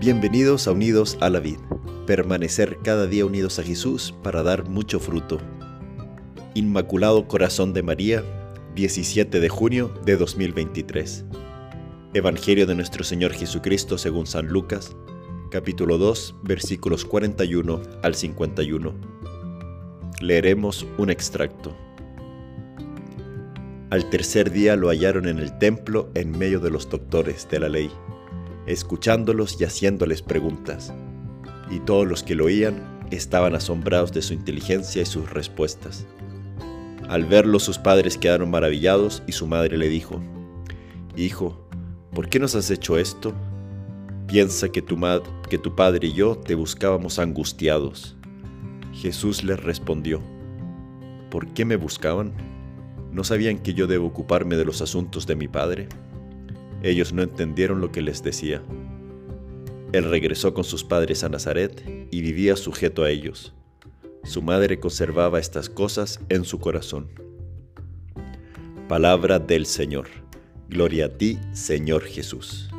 Bienvenidos a Unidos a la Vid, permanecer cada día unidos a Jesús para dar mucho fruto. Inmaculado Corazón de María, 17 de junio de 2023. Evangelio de nuestro Señor Jesucristo según San Lucas, capítulo 2, versículos 41 al 51. Leeremos un extracto. Al tercer día lo hallaron en el templo en medio de los doctores de la ley escuchándolos y haciéndoles preguntas. Y todos los que lo oían estaban asombrados de su inteligencia y sus respuestas. Al verlo sus padres quedaron maravillados y su madre le dijo, Hijo, ¿por qué nos has hecho esto? Piensa que tu, que tu padre y yo te buscábamos angustiados. Jesús les respondió, ¿por qué me buscaban? ¿No sabían que yo debo ocuparme de los asuntos de mi padre? Ellos no entendieron lo que les decía. Él regresó con sus padres a Nazaret y vivía sujeto a ellos. Su madre conservaba estas cosas en su corazón. Palabra del Señor. Gloria a ti, Señor Jesús.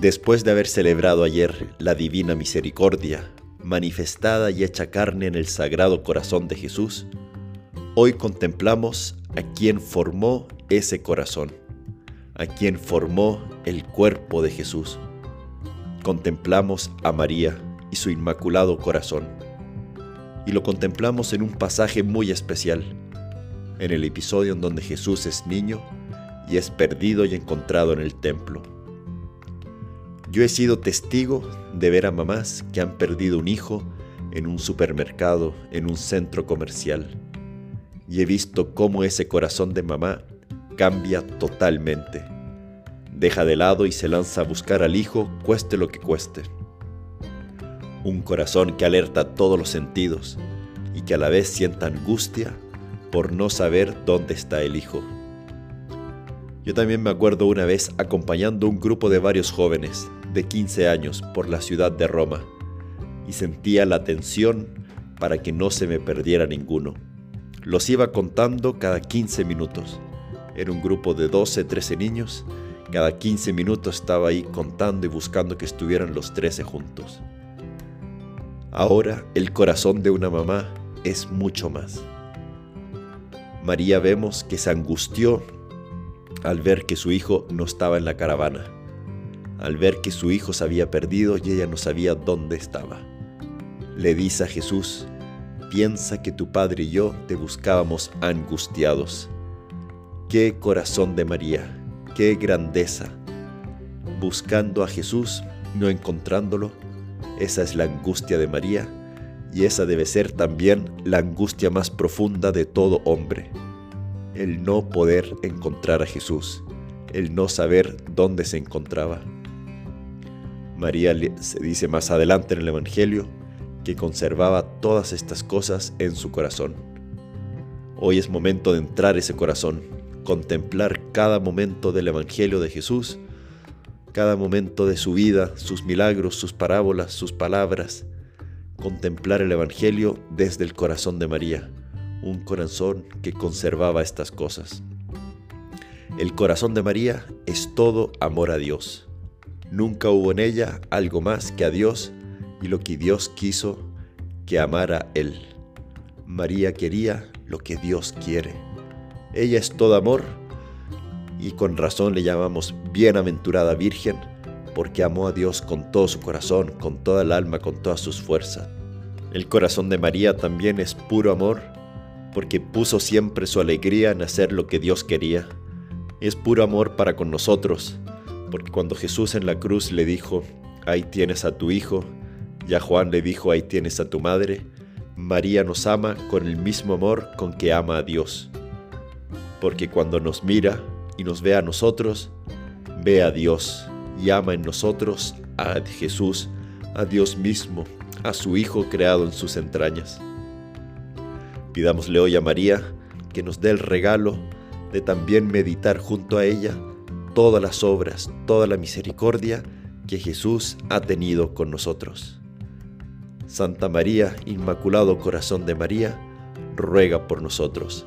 Después de haber celebrado ayer la divina misericordia, manifestada y hecha carne en el sagrado corazón de Jesús, hoy contemplamos a quien formó ese corazón a quien formó el cuerpo de Jesús. Contemplamos a María y su inmaculado corazón. Y lo contemplamos en un pasaje muy especial, en el episodio en donde Jesús es niño y es perdido y encontrado en el templo. Yo he sido testigo de ver a mamás que han perdido un hijo en un supermercado, en un centro comercial, y he visto cómo ese corazón de mamá cambia totalmente. Deja de lado y se lanza a buscar al hijo, cueste lo que cueste. Un corazón que alerta todos los sentidos y que a la vez sienta angustia por no saber dónde está el hijo. Yo también me acuerdo una vez acompañando un grupo de varios jóvenes de 15 años por la ciudad de Roma y sentía la tensión para que no se me perdiera ninguno. Los iba contando cada 15 minutos era un grupo de 12, 13 niños. Cada 15 minutos estaba ahí contando y buscando que estuvieran los 13 juntos. Ahora el corazón de una mamá es mucho más. María vemos que se angustió al ver que su hijo no estaba en la caravana, al ver que su hijo se había perdido y ella no sabía dónde estaba. Le dice a Jesús, piensa que tu padre y yo te buscábamos angustiados. Qué corazón de María, qué grandeza. Buscando a Jesús, no encontrándolo, esa es la angustia de María y esa debe ser también la angustia más profunda de todo hombre. El no poder encontrar a Jesús, el no saber dónde se encontraba. María se dice más adelante en el Evangelio que conservaba todas estas cosas en su corazón. Hoy es momento de entrar ese corazón contemplar cada momento del Evangelio de Jesús, cada momento de su vida, sus milagros, sus parábolas, sus palabras, contemplar el Evangelio desde el corazón de María, un corazón que conservaba estas cosas. El corazón de María es todo amor a Dios. Nunca hubo en ella algo más que a Dios y lo que Dios quiso que amara Él. María quería lo que Dios quiere. Ella es todo amor y con razón le llamamos bienaventurada Virgen porque amó a Dios con todo su corazón, con toda el alma, con todas sus fuerzas. El corazón de María también es puro amor porque puso siempre su alegría en hacer lo que Dios quería. Es puro amor para con nosotros, porque cuando Jesús en la cruz le dijo, ahí tienes a tu hijo, y a Juan le dijo, ahí tienes a tu madre, María nos ama con el mismo amor con que ama a Dios porque cuando nos mira y nos ve a nosotros, ve a Dios y ama en nosotros a Jesús, a Dios mismo, a su Hijo creado en sus entrañas. Pidámosle hoy a María que nos dé el regalo de también meditar junto a ella todas las obras, toda la misericordia que Jesús ha tenido con nosotros. Santa María, Inmaculado Corazón de María, ruega por nosotros.